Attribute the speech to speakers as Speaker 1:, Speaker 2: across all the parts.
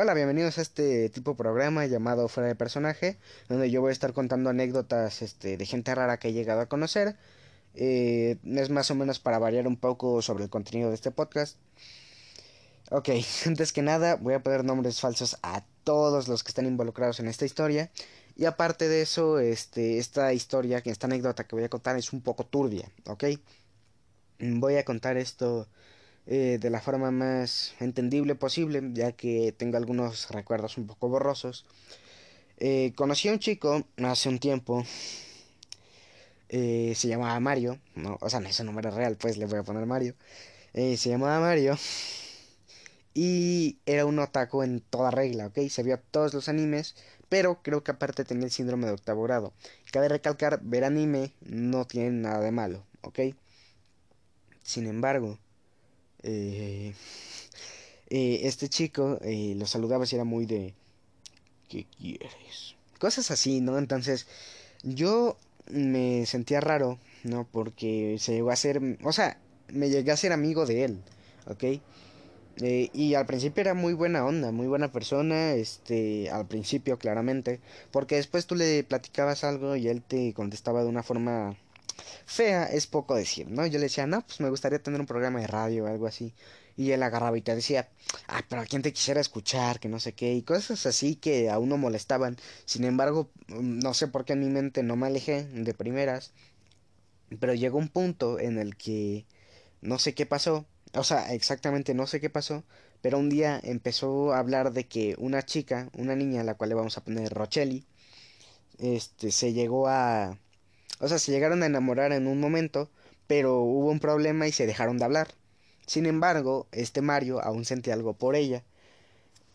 Speaker 1: Hola, bienvenidos a este tipo de programa llamado Fuera de Personaje, donde yo voy a estar contando anécdotas este, de gente rara que he llegado a conocer. Eh, es más o menos para variar un poco sobre el contenido de este podcast. Ok, antes que nada voy a poner nombres falsos a todos los que están involucrados en esta historia. Y aparte de eso, este, esta historia, esta anécdota que voy a contar es un poco turbia, ¿ok? Voy a contar esto eh, de la forma más entendible posible, ya que tengo algunos recuerdos un poco borrosos. Eh, conocí a un chico hace un tiempo, eh, se llamaba Mario, no, o sea, no es un nombre real, pues le voy a poner Mario. se llamaba Mario y era un otaku en toda regla, ¿ok? Se vio todos los animes, pero creo que aparte tenía el síndrome de octavo grado. Cabe recalcar, ver anime no tiene nada de malo, ¿ok? Sin embargo, eh, eh, este chico eh, lo saludaba y era muy de ¿qué quieres? Cosas así, ¿no? Entonces yo me sentía raro, ¿no? Porque se llegó a ser, o sea, me llegué a ser amigo de él, ¿ok? y al principio era muy buena onda, muy buena persona, este, al principio claramente, porque después tú le platicabas algo y él te contestaba de una forma fea es poco decir, ¿no? Yo le decía, no, pues me gustaría tener un programa de radio o algo así. Y él agarraba y te decía, ah, pero a quién te quisiera escuchar, que no sé qué, y cosas así que a uno molestaban. Sin embargo, mm, no sé por qué en mi mente no me alejé de primeras. Pero llegó un punto en el que no sé qué pasó. O sea, exactamente no sé qué pasó. Pero un día empezó a hablar de que una chica, una niña, a la cual le vamos a poner Rochelli, este, se llegó a o sea, se llegaron a enamorar en un momento, pero hubo un problema y se dejaron de hablar. Sin embargo, este Mario aún sentía algo por ella.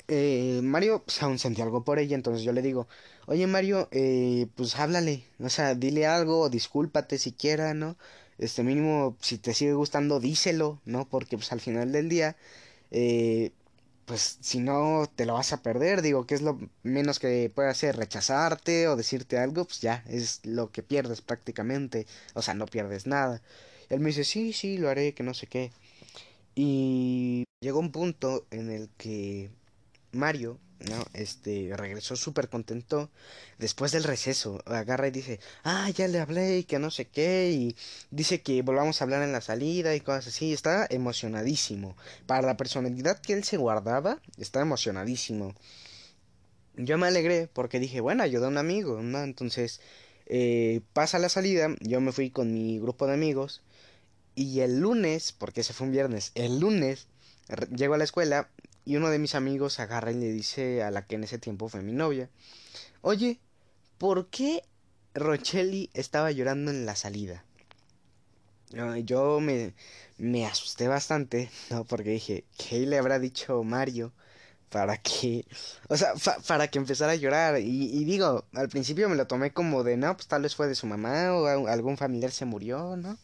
Speaker 1: Eh, Mario pues, aún sentía algo por ella, entonces yo le digo, oye Mario, eh, pues háblale, o sea, dile algo, discúlpate siquiera, ¿no? Este mínimo, si te sigue gustando, díselo, ¿no? Porque pues al final del día, eh, pues si no te lo vas a perder, digo, que es lo menos que puede hacer rechazarte o decirte algo, pues ya, es lo que pierdes prácticamente, o sea, no pierdes nada. él me dice, sí, sí, lo haré, que no sé qué. Y llegó un punto en el que Mario ¿no? Este, regresó súper contento después del receso. Agarra y dice, ah, ya le hablé y que no sé qué. Y dice que volvamos a hablar en la salida y cosas así. Está emocionadísimo. Para la personalidad que él se guardaba, está emocionadísimo. Yo me alegré porque dije, bueno, ayuda a un amigo, ¿no? Entonces, eh, pasa la salida, yo me fui con mi grupo de amigos. Y el lunes, porque ese fue un viernes, el lunes llego a la escuela y uno de mis amigos agarra y le dice a la que en ese tiempo fue mi novia, oye, ¿por qué Rochelli estaba llorando en la salida? Yo me, me asusté bastante, ¿no? Porque dije, ¿qué le habrá dicho Mario para que, o sea, para que empezara a llorar? Y, y, digo, al principio me lo tomé como de, no, pues tal vez fue de su mamá o algún familiar se murió, ¿no?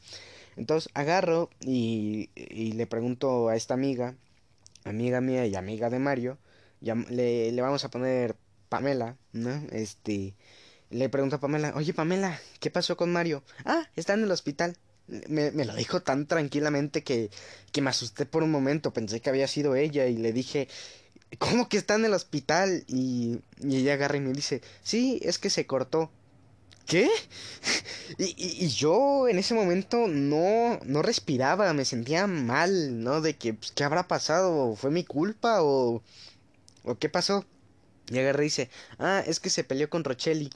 Speaker 1: Entonces agarro y, y le pregunto a esta amiga amiga mía y amiga de Mario, le, le vamos a poner Pamela, ¿no? Este, le pregunto a Pamela, oye Pamela, ¿qué pasó con Mario? Ah, está en el hospital. Me, me, lo dijo tan tranquilamente que, que me asusté por un momento, pensé que había sido ella y le dije, ¿cómo que está en el hospital? Y, y ella agarra y me dice, sí, es que se cortó. ¿Qué? Y, y, yo en ese momento no, no respiraba, me sentía mal, ¿no? De que, pues, ¿qué habrá pasado? ¿Fue mi culpa o, o qué pasó? Y agarré y dice, ah, es que se peleó con Rochelli.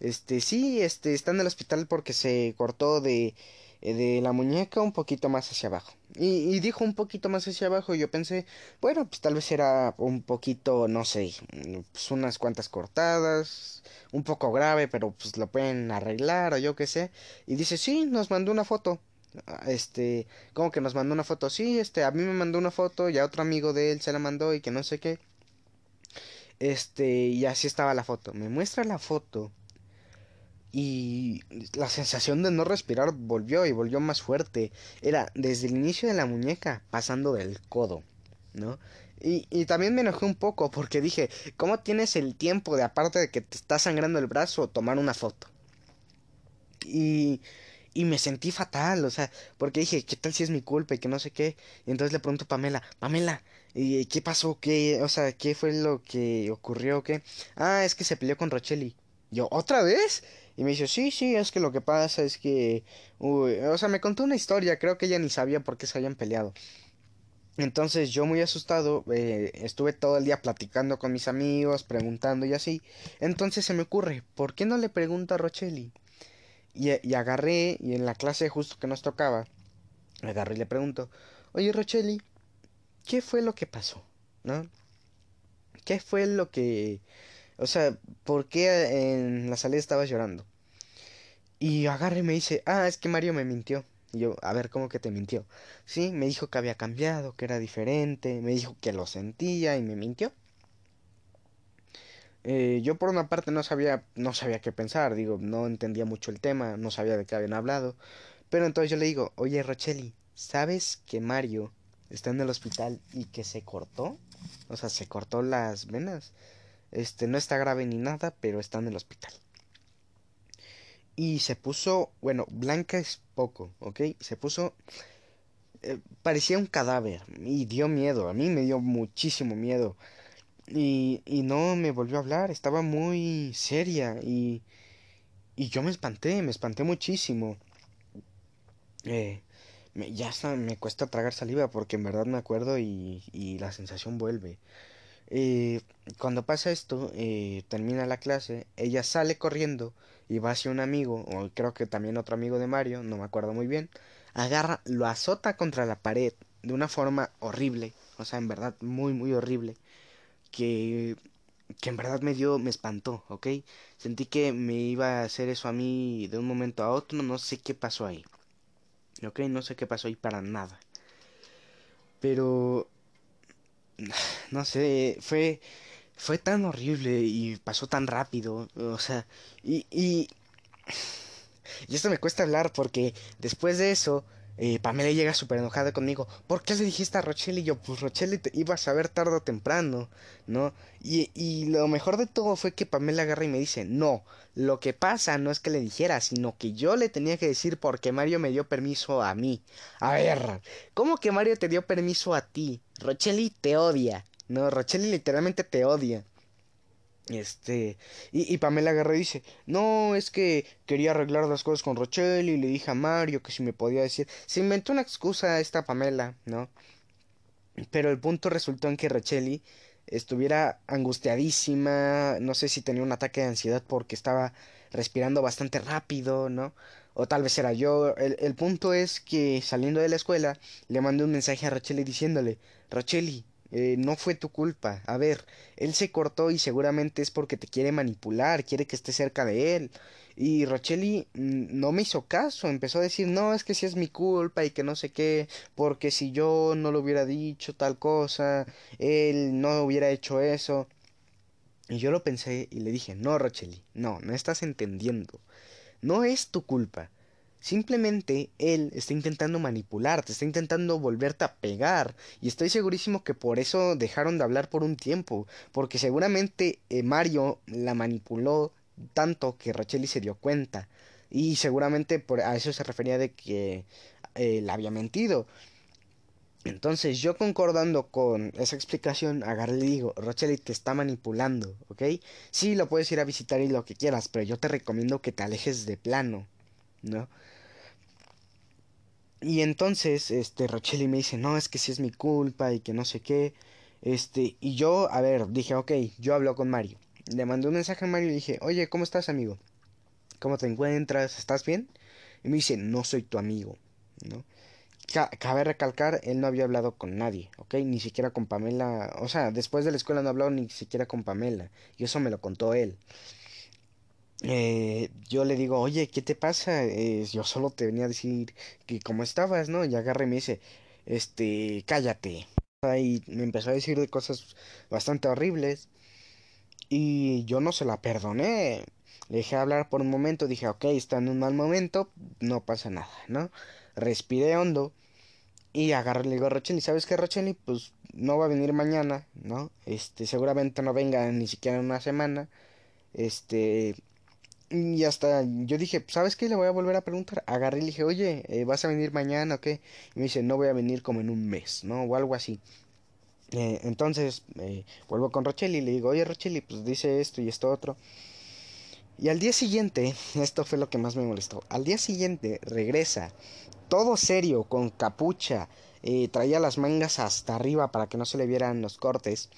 Speaker 1: Este, sí, este, está en el hospital porque se cortó de, de la muñeca un poquito más hacia abajo. Y, y, dijo un poquito más hacia abajo y yo pensé, bueno, pues tal vez era un poquito, no sé, pues unas cuantas cortadas, un poco grave, pero pues lo pueden arreglar o yo qué sé. Y dice, sí, nos mandó una foto. Ah, este, como que nos mandó una foto? Sí, este, a mí me mandó una foto y a otro amigo de él se la mandó y que no sé qué. Este, y así estaba la foto. Me muestra la foto y la sensación de no respirar volvió y volvió más fuerte. Era desde el inicio de la muñeca, pasando del codo, ¿no? Y, y también me enojé un poco porque dije, ¿cómo tienes el tiempo de aparte de que te está sangrando el brazo tomar una foto? Y, y me sentí fatal, o sea, porque dije, ¿qué tal si es mi culpa y que no sé qué? Y entonces le pregunto a Pamela, Pamela, ¿Y qué pasó? ¿Qué, o sea, qué fue lo que ocurrió? ¿Qué? Ah, es que se peleó con Rochelle. Yo, ¿otra vez? Y me dice, sí, sí, es que lo que pasa es que... Uy, o sea, me contó una historia, creo que ella ni sabía por qué se habían peleado. Entonces yo muy asustado, eh, estuve todo el día platicando con mis amigos, preguntando y así. Entonces se me ocurre, ¿por qué no le pregunto a Rochelle? Y, y agarré, y en la clase justo que nos tocaba, agarré y le pregunto, oye Rochelle, ¿qué fue lo que pasó? ¿No? ¿Qué fue lo que... O sea, ¿por qué en la salida estabas llorando? Y agarre y me dice, ah, es que Mario me mintió. Y yo, a ver, ¿cómo que te mintió? Sí, me dijo que había cambiado, que era diferente, me dijo que lo sentía y me mintió. Eh, yo por una parte no sabía, no sabía qué pensar, digo, no entendía mucho el tema, no sabía de qué habían hablado. Pero entonces yo le digo, oye Rocheli, ¿sabes que Mario está en el hospital y que se cortó? O sea, se cortó las venas. Este, no está grave ni nada, pero está en el hospital. Y se puso, bueno, blanca es poco, ¿ok? Se puso, eh, parecía un cadáver y dio miedo, a mí me dio muchísimo miedo. Y, y no me volvió a hablar, estaba muy seria y, y yo me espanté, me espanté muchísimo. Eh, me, ya hasta me cuesta tragar saliva porque en verdad me acuerdo y, y la sensación vuelve. Eh, cuando pasa esto, eh, termina la clase, ella sale corriendo y va hacia un amigo, o creo que también otro amigo de Mario, no me acuerdo muy bien, agarra, lo azota contra la pared de una forma horrible, o sea, en verdad muy, muy horrible, que, que en verdad me dio, me espantó, ¿ok? Sentí que me iba a hacer eso a mí de un momento a otro, no sé qué pasó ahí, ¿ok? No sé qué pasó ahí para nada. Pero no sé, fue fue tan horrible y pasó tan rápido, o sea, y y y esto me cuesta hablar porque después de eso eh, Pamela llega súper enojada conmigo. ¿Por qué le dijiste a Rochelle? Yo, pues Rochelle te iba a saber tarde o temprano, ¿no? Y, y lo mejor de todo fue que Pamela agarra y me dice, no, lo que pasa no es que le dijera, sino que yo le tenía que decir porque Mario me dio permiso a mí. A ver, ¿cómo que Mario te dio permiso a ti? Rochelle te odia. No, Rochelle literalmente te odia. Este, y, y Pamela y dice, no, es que quería arreglar las cosas con Rochelle y le dije a Mario que si me podía decir, se inventó una excusa esta Pamela, ¿no? Pero el punto resultó en que Rochelle estuviera angustiadísima, no sé si tenía un ataque de ansiedad porque estaba respirando bastante rápido, ¿no? O tal vez era yo. El, el punto es que saliendo de la escuela le mandé un mensaje a Rochelle diciéndole, Rochelle, eh, no fue tu culpa. A ver, él se cortó y seguramente es porque te quiere manipular, quiere que esté cerca de él. Y Rochelle mm, no me hizo caso, empezó a decir, no, es que si es mi culpa y que no sé qué, porque si yo no lo hubiera dicho tal cosa, él no hubiera hecho eso. Y yo lo pensé y le dije, no, Rochelle, no, no estás entendiendo. No es tu culpa. Simplemente él está intentando manipularte, está intentando volverte a pegar. Y estoy segurísimo que por eso dejaron de hablar por un tiempo. Porque seguramente eh, Mario la manipuló tanto que Racheli se dio cuenta. Y seguramente por a eso se refería de que eh, la había mentido. Entonces yo concordando con esa explicación, agarré y digo, Rochelle te está manipulando, ¿ok? Sí, lo puedes ir a visitar y lo que quieras, pero yo te recomiendo que te alejes de plano, ¿no? Y entonces, este, Rochelle me dice, no, es que si es mi culpa y que no sé qué. Este, y yo, a ver, dije, ok, yo hablo con Mario. Le mandé un mensaje a Mario y dije, oye, ¿cómo estás, amigo? ¿Cómo te encuentras? ¿Estás bien? Y me dice, no soy tu amigo, ¿no? cabe recalcar, él no había hablado con nadie, ¿ok? Ni siquiera con Pamela, o sea, después de la escuela no hablado ni siquiera con Pamela, y eso me lo contó él eh, yo le digo, oye, ¿qué te pasa? Eh, yo solo te venía a decir que cómo estabas, ¿no? Y agarre y me dice, este, cállate. Y me empezó a decir de cosas bastante horribles. Y yo no se la perdoné. Le dejé hablar por un momento, dije, ok, está en un mal momento, no pasa nada, ¿no? Respiré hondo y agarré, le digo a Rochelle, ¿sabes qué, Rochelle? Pues no va a venir mañana, ¿no? Este, seguramente no venga ni siquiera en una semana. Este, y hasta yo dije, ¿sabes qué? Le voy a volver a preguntar. Agarré y le dije, oye, eh, ¿vas a venir mañana o qué? Y me dice, no voy a venir como en un mes, ¿no? O algo así. Eh, entonces eh, vuelvo con Rochelle y le digo, oye Rochelle, pues dice esto y esto otro. Y al día siguiente, esto fue lo que más me molestó, al día siguiente regresa, todo serio, con capucha, eh, traía las mangas hasta arriba para que no se le vieran los cortes.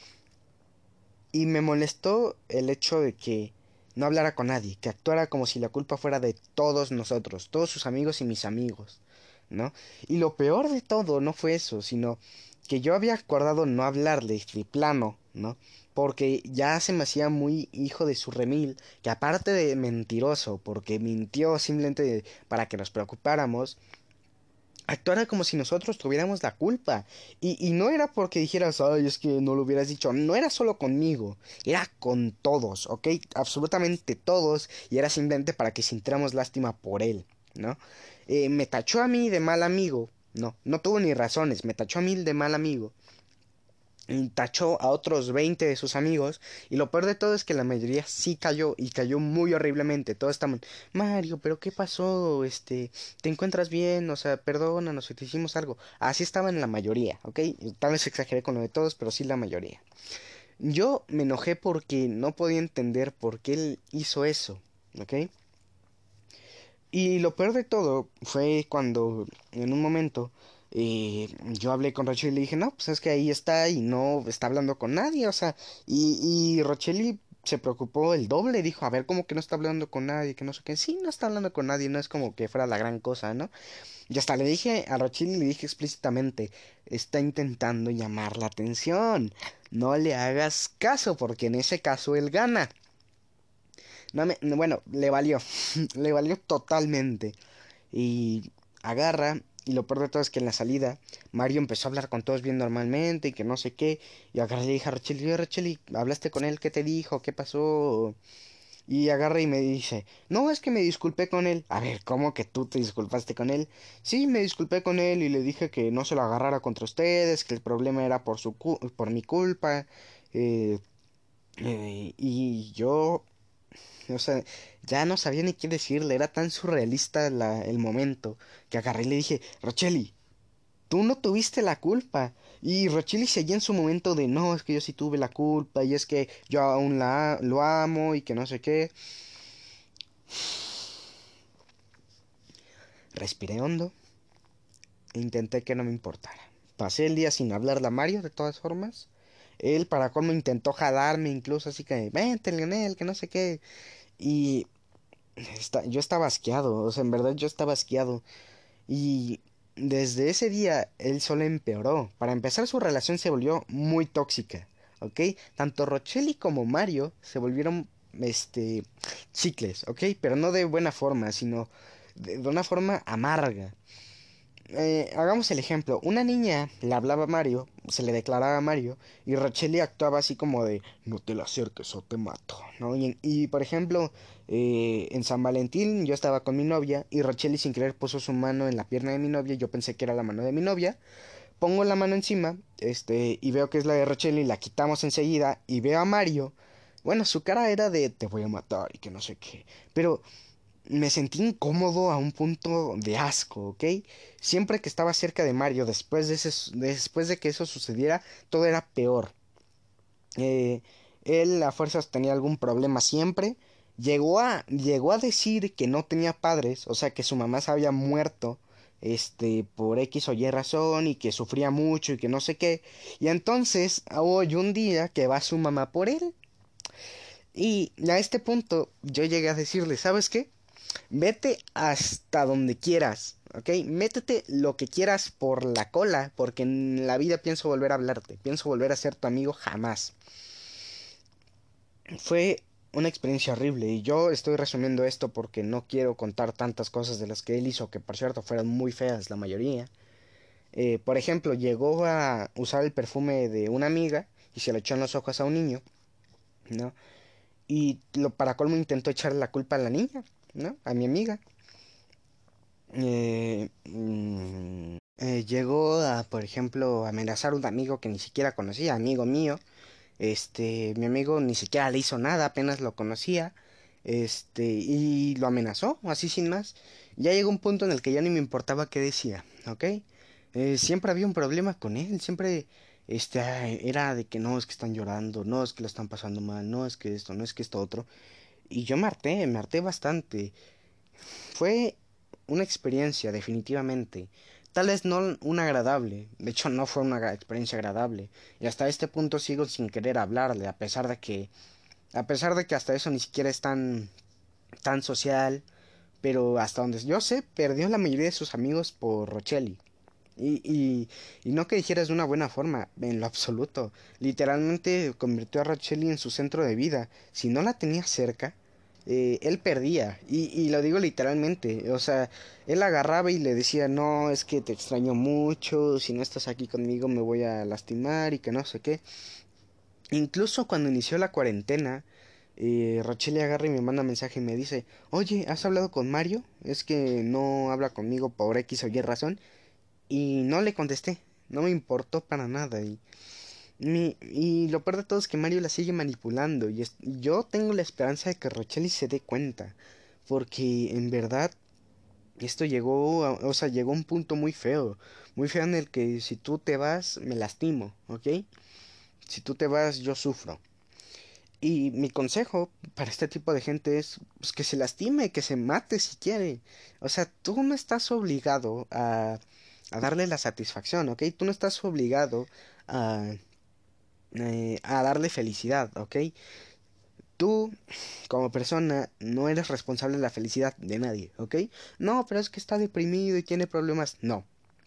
Speaker 1: Y me molestó el hecho de que no hablara con nadie, que actuara como si la culpa fuera de todos nosotros, todos sus amigos y mis amigos, ¿no? Y lo peor de todo no fue eso, sino que yo había acordado no hablarle de plano, ¿no? Porque ya se me hacía muy hijo de su remil, que aparte de mentiroso, porque mintió simplemente para que nos preocupáramos, actuara como si nosotros tuviéramos la culpa. Y, y, no era porque dijeras, ay, es que no lo hubieras dicho. No era solo conmigo, era con todos, ¿ok? Absolutamente todos. Y era simplemente para que sintiéramos lástima por él, ¿no? Eh, me tachó a mí de mal amigo. No, no tuvo ni razones. Me tachó a mí de mal amigo tachó a otros 20 de sus amigos y lo peor de todo es que la mayoría sí cayó y cayó muy horriblemente. Todos estaban, Mario, pero ¿qué pasó? Este, ¿te encuentras bien? O sea, perdónanos si te hicimos algo. Así estaban la mayoría, ¿ok? Tal vez exageré con lo de todos, pero sí la mayoría. Yo me enojé porque no podía entender por qué él hizo eso, ¿ok? Y lo peor de todo fue cuando en un momento y yo hablé con Rochelle y le dije, no, pues es que ahí está y no está hablando con nadie, o sea, y, y Rochelle se preocupó el doble, dijo, a ver, ¿cómo que no está hablando con nadie? Que no sé qué, sí, no está hablando con nadie, no es como que fuera la gran cosa, ¿no? Y hasta le dije a Rochelle, le dije explícitamente, está intentando llamar la atención, no le hagas caso, porque en ese caso él gana. No me, bueno, le valió, le valió totalmente. Y agarra y lo peor de todo es que en la salida Mario empezó a hablar con todos bien normalmente y que no sé qué. Y agarré y le dije a Rachel, Rachel, ¿hablaste con él? ¿Qué te dijo? ¿Qué pasó? Y agarra y me dice, no, es que me disculpé con él. A ver, ¿cómo que tú te disculpaste con él? Sí, me disculpé con él y le dije que no se lo agarrara contra ustedes, que el problema era por, su por mi culpa. Eh, eh, y yo o sea, ya no sabía ni qué decirle, era tan surrealista el momento que agarré y le dije, Rocheli, tú no tuviste la culpa. Y Rocheli seguía en su momento de, no, es que yo sí tuve la culpa y es que yo aún la, lo amo y que no sé qué. Respiré hondo e intenté que no me importara. Pasé el día sin hablarle a Mario, de todas formas. Él, para cómo intentó jalarme, incluso así que, vente, Lionel, que no sé qué. Y yo estaba asqueado, o sea, en verdad yo estaba asqueado. Y desde ese día él solo empeoró. Para empezar su relación se volvió muy tóxica, ¿ok? Tanto Rochelli como Mario se volvieron, este, chicles, ¿ok? Pero no de buena forma, sino de, de una forma amarga. Eh, hagamos el ejemplo. Una niña le hablaba a Mario, se le declaraba a Mario, y Racheli actuaba así como de, no te la acerques o te mato, ¿no? Y, por ejemplo, eh, en San Valentín yo estaba con mi novia y Racheli sin querer puso su mano en la pierna de mi novia, yo pensé que era la mano de mi novia. Pongo la mano encima, este, y veo que es la de Racheli, la quitamos enseguida, y veo a Mario. Bueno, su cara era de te voy a matar y que no sé qué. Pero me sentí incómodo a un punto de asco, ¿ok? Siempre que estaba cerca de Mario, después de, ese, después de que eso sucediera, todo era peor. Eh, él a fuerzas tenía algún problema siempre. Llegó a, llegó a decir que no tenía padres, o sea que su mamá se había muerto este por X o Y razón y que sufría mucho y que no sé qué. Y entonces hoy un día que va su mamá por él. Y a este punto yo llegué a decirle, ¿sabes qué? Vete hasta donde quieras, ¿ok? Métete lo que quieras por la cola, porque en la vida pienso volver a hablarte, pienso volver a ser tu amigo jamás. Fue una experiencia horrible y yo estoy resumiendo esto porque no quiero contar tantas cosas de las que él hizo, que por cierto fueron muy feas la mayoría. Eh, por ejemplo, llegó a usar el perfume de una amiga y se lo echó en los ojos a un niño, ¿no? Y lo, para colmo intentó echarle la culpa a la niña. A mi amiga. Eh, mm, eh, llegó a, por ejemplo, amenazar a un amigo que ni siquiera conocía, amigo mío. Este, mi amigo ni siquiera le hizo nada, apenas lo conocía. Este, y lo amenazó, así sin más. Ya llegó un punto en el que ya ni me importaba qué decía, ¿ok? Eh, siempre había un problema con él, siempre este, era de que no, es que están llorando, no, es que lo están pasando mal, no, es que esto, no, es que esto otro. Y yo me harté, me harté bastante. Fue una experiencia, definitivamente. Tal vez no una agradable, de hecho no fue una experiencia agradable. Y hasta este punto sigo sin querer hablarle, a pesar de que, a pesar de que hasta eso ni siquiera es tan, tan social. Pero hasta donde yo sé, perdió la mayoría de sus amigos por Rochelli. Y, y, y, no que dijeras de una buena forma, en lo absoluto. Literalmente convirtió a Rochelli en su centro de vida. Si no la tenía cerca, eh, él perdía. Y, y, lo digo literalmente. O sea, él agarraba y le decía, no, es que te extraño mucho, si no estás aquí conmigo me voy a lastimar y que no sé qué. Incluso cuando inició la cuarentena, eh, Rochelli agarra y me manda mensaje y me dice, oye, ¿has hablado con Mario? Es que no habla conmigo por X o Y razón. Y no le contesté, no me importó para nada. Y, y lo peor de todo es que Mario la sigue manipulando. Y yo tengo la esperanza de que Rochelli se dé cuenta. Porque en verdad esto llegó, a, o sea, llegó a un punto muy feo. Muy feo en el que si tú te vas, me lastimo, ¿ok? Si tú te vas, yo sufro. Y mi consejo para este tipo de gente es pues, que se lastime, que se mate si quiere. O sea, tú no estás obligado a a darle la satisfacción, ¿ok? Tú no estás obligado a, eh, a darle felicidad, ¿ok? Tú, como persona, no eres responsable de la felicidad de nadie, ¿ok? No, pero es que está deprimido y tiene problemas. No,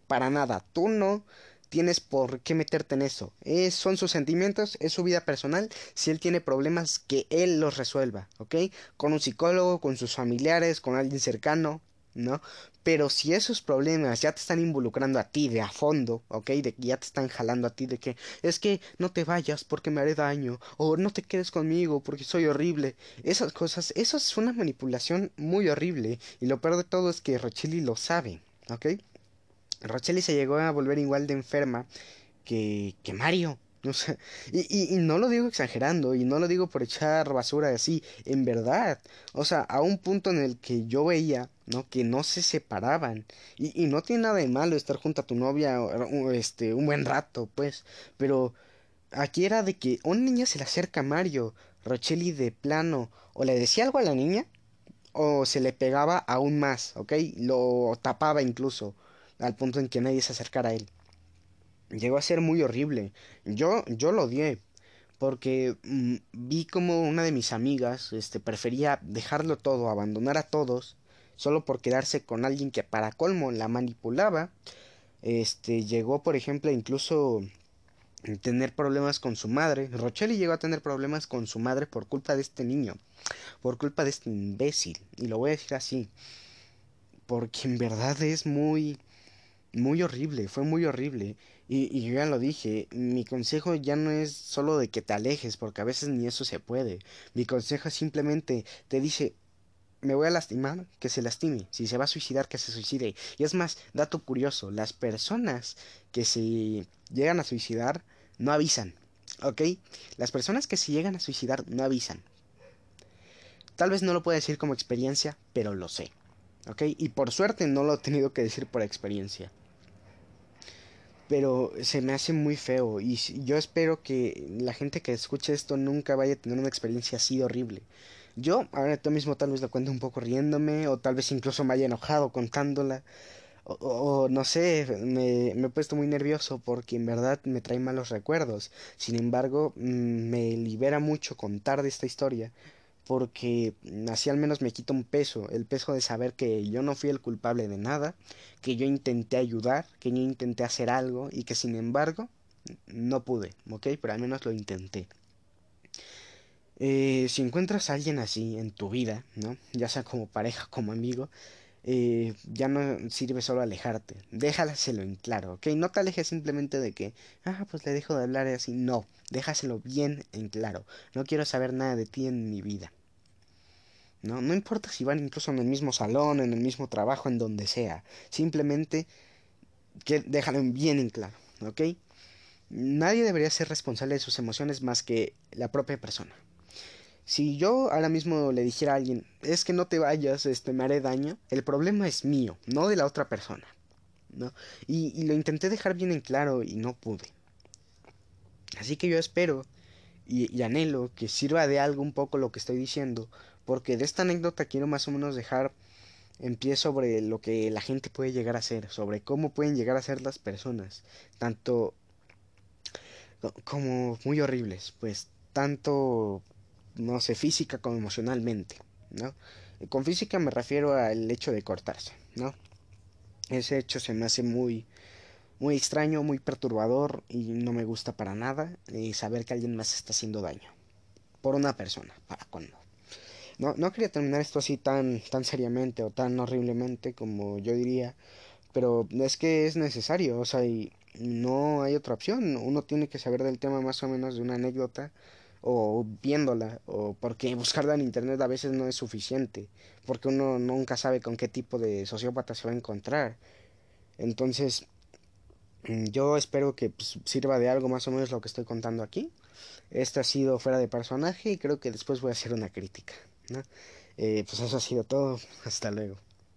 Speaker 1: para nada. Tú no tienes por qué meterte en eso. Es, son sus sentimientos, es su vida personal. Si él tiene problemas, que él los resuelva, ¿ok? Con un psicólogo, con sus familiares, con alguien cercano, ¿no? Pero si esos problemas ya te están involucrando a ti de a fondo, ¿ok? De que ya te están jalando a ti de que es que no te vayas porque me haré daño, o no te quedes conmigo porque soy horrible. Esas cosas, eso es una manipulación muy horrible. Y lo peor de todo es que Rochelli lo sabe, ¿ok? Rochelli se llegó a volver igual de enferma que, que Mario. O sea, y, y, y, no lo digo exagerando, y no lo digo por echar basura así, en verdad. O sea, a un punto en el que yo veía, ¿no? Que no se separaban. Y, y no tiene nada de malo estar junto a tu novia este, un buen rato, pues. Pero aquí era de que una niña se le acerca a Mario, Rochelli de plano, o le decía algo a la niña, o se le pegaba aún más, ¿ok? Lo tapaba incluso, al punto en que nadie se acercara a él llegó a ser muy horrible. Yo, yo lo odié. Porque mmm, vi como una de mis amigas este, prefería dejarlo todo, abandonar a todos, solo por quedarse con alguien que para colmo la manipulaba. Este llegó, por ejemplo, incluso tener problemas con su madre. Rochelli llegó a tener problemas con su madre por culpa de este niño, por culpa de este imbécil. Y lo voy a decir así. Porque en verdad es muy, muy horrible, fue muy horrible. Y, y, yo ya lo dije, mi consejo ya no es solo de que te alejes, porque a veces ni eso se puede. Mi consejo simplemente te dice, me voy a lastimar, que se lastime. Si se va a suicidar, que se suicide. Y es más, dato curioso, las personas que se llegan a suicidar no avisan, ¿ok? Las personas que se llegan a suicidar no avisan. Tal vez no lo pueda decir como experiencia, pero lo sé, ¿ok? Y por suerte no lo he tenido que decir por experiencia pero se me hace muy feo y yo espero que la gente que escuche esto nunca vaya a tener una experiencia así horrible. Yo ahora tú mismo tal vez la cuento un poco riéndome o tal vez incluso me haya enojado contándola o, o no sé, me, me, he puesto muy nervioso porque en verdad me trae malos recuerdos. Sin embargo, mm, me libera mucho contar de esta historia porque así al menos me quita un peso, el peso de saber que yo no fui el culpable de nada, que yo intenté ayudar, que yo intenté hacer algo y que sin embargo no pude, ¿ok? Pero al menos lo intenté. Eh, si encuentras a alguien así en tu vida, ¿no? Ya sea como pareja, como amigo, eh, ya no sirve solo alejarte, déjaselo en claro, ¿ok? No te alejes simplemente de que, ah, pues le dejo de hablar así, no, déjaselo bien en claro, no quiero saber nada de ti en mi vida. No, no importa si van incluso en el mismo salón, en el mismo trabajo, en donde sea, simplemente que déjalo bien en claro, ¿ok? Nadie debería ser responsable de sus emociones más que la propia persona. Si yo ahora mismo le dijera a alguien, es que no te vayas, este, me haré daño, el problema es mío, no de la otra persona. ¿no? Y, y lo intenté dejar bien en claro y no pude. Así que yo espero y, anhelo que sirva de algo un poco lo que estoy diciendo, porque de esta anécdota quiero más o menos dejar en pie sobre lo que la gente puede llegar a ser, sobre cómo pueden llegar a ser las personas, tanto como muy horribles, pues tanto, no sé, física como emocionalmente, ¿no? Con física me refiero al hecho de cortarse, ¿no? Ese hecho se me hace muy, muy extraño, muy perturbador y no me gusta para nada eh, saber que alguien más está haciendo daño por una persona, para cuando. No, no quería terminar esto así tan, tan seriamente o tan horriblemente como yo diría, pero es que es necesario, o sea, y no hay otra opción, uno tiene que saber del tema más o menos de una anécdota o viéndola, o porque buscarla en internet a veces no es suficiente, porque uno nunca sabe con qué tipo de sociópata se va a encontrar. Entonces, mm, yo espero que pues, sirva de algo más o menos lo que estoy contando aquí. Este ha sido fuera de personaje y creo que después voy a hacer una crítica. ¿no? Eh, pues eso ha sido todo. Hasta luego.